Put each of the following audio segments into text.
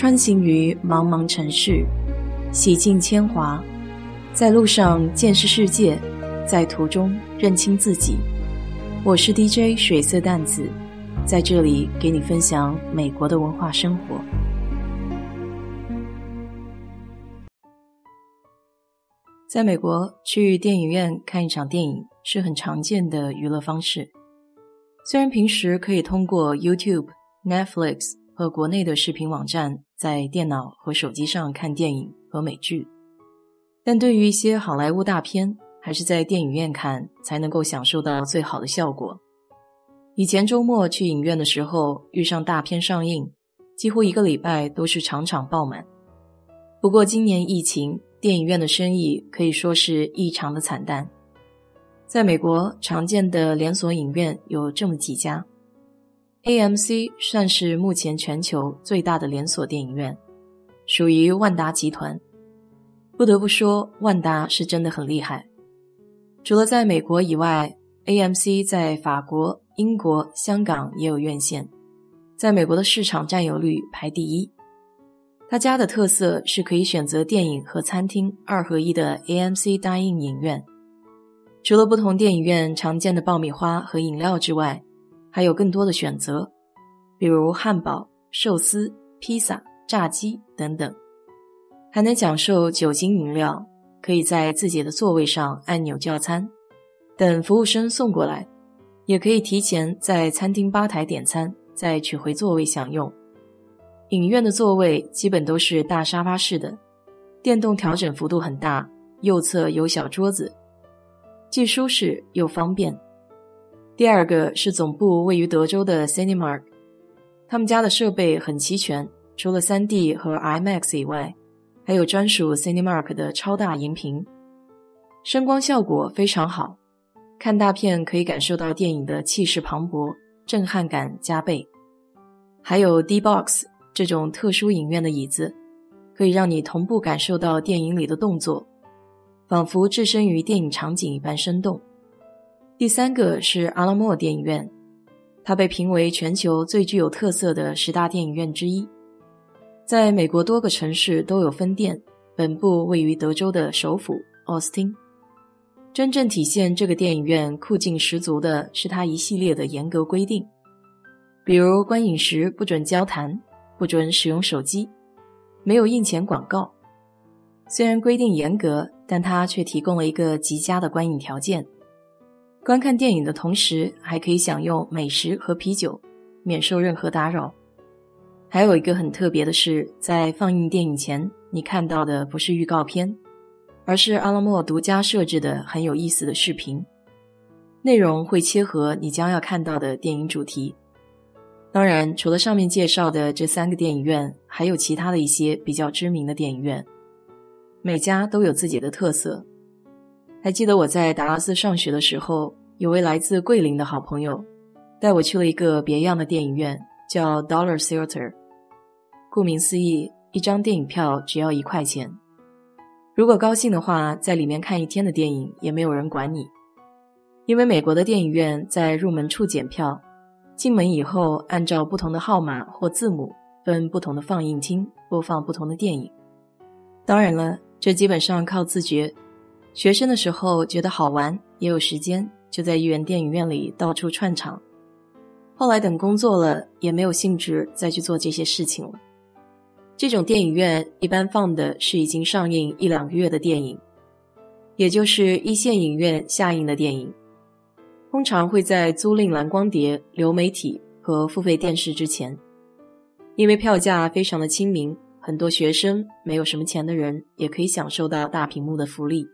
穿行于茫茫城市，洗尽铅华，在路上见识世界，在途中认清自己。我是 DJ 水色淡子，在这里给你分享美国的文化生活。在美国，去电影院看一场电影是很常见的娱乐方式。虽然平时可以通过 YouTube、Netflix 和国内的视频网站在电脑和手机上看电影和美剧，但对于一些好莱坞大片，还是在电影院看才能够享受到最好的效果。以前周末去影院的时候，遇上大片上映，几乎一个礼拜都是场场爆满。不过今年疫情，电影院的生意可以说是异常的惨淡。在美国，常见的连锁影院有这么几家：AMC 算是目前全球最大的连锁电影院，属于万达集团。不得不说，万达是真的很厉害。除了在美国以外，AMC 在法国、英国、香港也有院线，在美国的市场占有率排第一。他家的特色是可以选择电影和餐厅二合一的 AMC dine 影院。除了不同电影院常见的爆米花和饮料之外，还有更多的选择，比如汉堡、寿司、披萨、炸鸡等等，还能享受酒精饮料。可以在自己的座位上按钮叫餐，等服务生送过来；也可以提前在餐厅吧台点餐，再取回座位享用。影院的座位基本都是大沙发式的，电动调整幅度很大，右侧有小桌子，既舒适又方便。第二个是总部位于德州的 Cinemark，他们家的设备很齐全，除了 3D 和 IMAX 以外。还有专属 Cinemark 的超大荧屏，声光效果非常好，看大片可以感受到电影的气势磅礴，震撼感加倍。还有 D-Box 这种特殊影院的椅子，可以让你同步感受到电影里的动作，仿佛置身于电影场景一般生动。第三个是阿拉莫电影院，它被评为全球最具有特色的十大电影院之一。在美国多个城市都有分店，本部位于德州的首府奥斯汀。真正体现这个电影院酷劲十足的是它一系列的严格规定，比如观影时不准交谈，不准使用手机，没有印钱广告。虽然规定严格，但它却提供了一个极佳的观影条件。观看电影的同时，还可以享用美食和啤酒，免受任何打扰。还有一个很特别的是，在放映电影前，你看到的不是预告片，而是阿拉莫独家设置的很有意思的视频，内容会切合你将要看到的电影主题。当然，除了上面介绍的这三个电影院，还有其他的一些比较知名的电影院，每家都有自己的特色。还记得我在达拉斯上学的时候，有位来自桂林的好朋友，带我去了一个别样的电影院，叫 Dollar Theater。顾名思义，一张电影票只要一块钱。如果高兴的话，在里面看一天的电影也没有人管你。因为美国的电影院在入门处检票，进门以后按照不同的号码或字母分不同的放映厅播放不同的电影。当然了，这基本上靠自觉。学生的时候觉得好玩，也有时间，就在一元电影院里到处串场。后来等工作了，也没有兴致再去做这些事情了。这种电影院一般放的是已经上映一两个月的电影，也就是一线影院下映的电影，通常会在租赁蓝光碟、流媒体和付费电视之前。因为票价非常的亲民，很多学生、没有什么钱的人也可以享受到大屏幕的福利。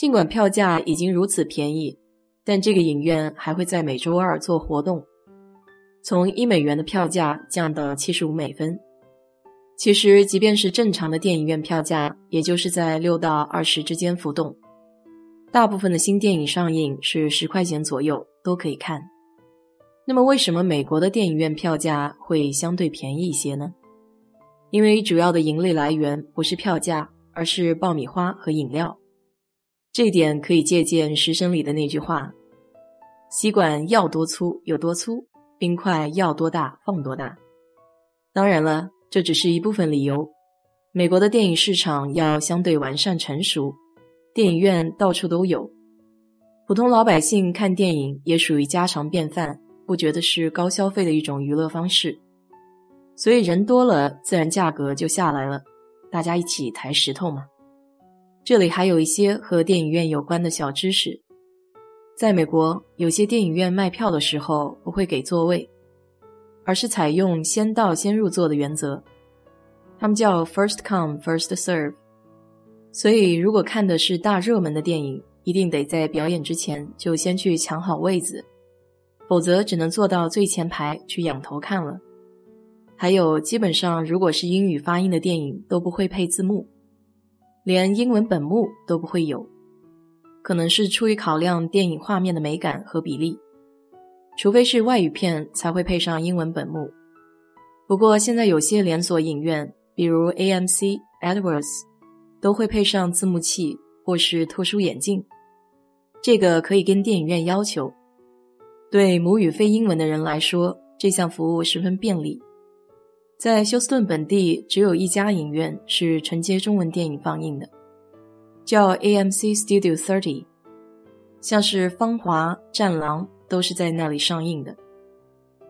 尽管票价已经如此便宜，但这个影院还会在每周二做活动，从一美元的票价降到七十五美分。其实，即便是正常的电影院票价，也就是在六到二十之间浮动。大部分的新电影上映是十块钱左右都可以看。那么，为什么美国的电影院票价会相对便宜一些呢？因为主要的盈利来源不是票价，而是爆米花和饮料。这点可以借鉴师生里的那句话：“吸管要多粗有多粗，冰块要多大放多大。”当然了。这只是一部分理由。美国的电影市场要相对完善成熟，电影院到处都有，普通老百姓看电影也属于家常便饭，不觉得是高消费的一种娱乐方式。所以人多了，自然价格就下来了，大家一起抬石头嘛。这里还有一些和电影院有关的小知识。在美国，有些电影院卖票的时候不会给座位，而是采用先到先入座的原则，他们叫 first come first serve。所以，如果看的是大热门的电影，一定得在表演之前就先去抢好位子，否则只能坐到最前排去仰头看了。还有，基本上如果是英语发音的电影都不会配字幕，连英文本幕都不会有。可能是出于考量电影画面的美感和比例，除非是外语片才会配上英文本幕。不过现在有些连锁影院，比如 AMC、Edwards，都会配上字幕器或是特殊眼镜。这个可以跟电影院要求。对母语非英文的人来说，这项服务十分便利。在休斯顿本地，只有一家影院是承接中文电影放映的。叫 AMC Studio Thirty，像是《芳华》《战狼》都是在那里上映的。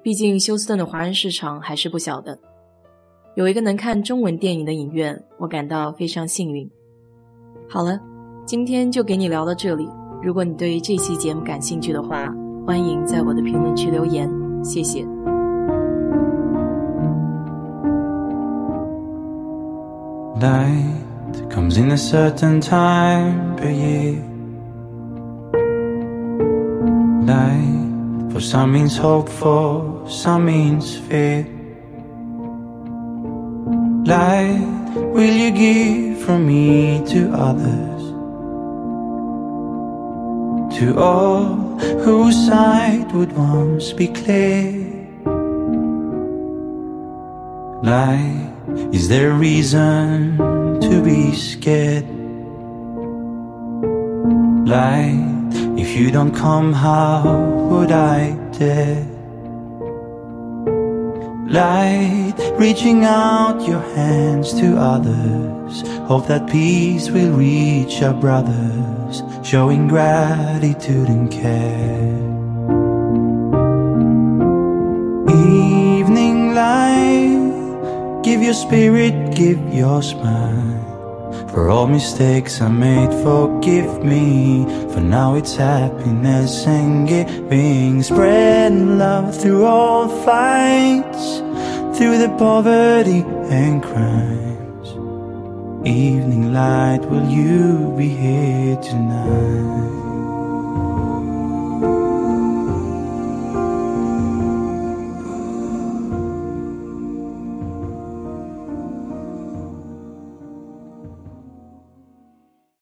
毕竟休斯顿的华人市场还是不小的，有一个能看中文电影的影院，我感到非常幸运。好了，今天就给你聊到这里。如果你对这期节目感兴趣的话，欢迎在我的评论区留言，谢谢。Comes in a certain time per year. Life for some means hope, for some means fear. Light will you give from me to others? To all whose sight would once be clear. Light, is there reason to be scared. Light, if you don't come, how would I dare? Light, reaching out your hands to others. Hope that peace will reach our brothers, showing gratitude and care. Evening light, give your spirit, give your smile. For all mistakes I made, forgive me. For now it's happiness and giving. Spread love through all fights, through the poverty and crimes. Evening light, will you be here tonight?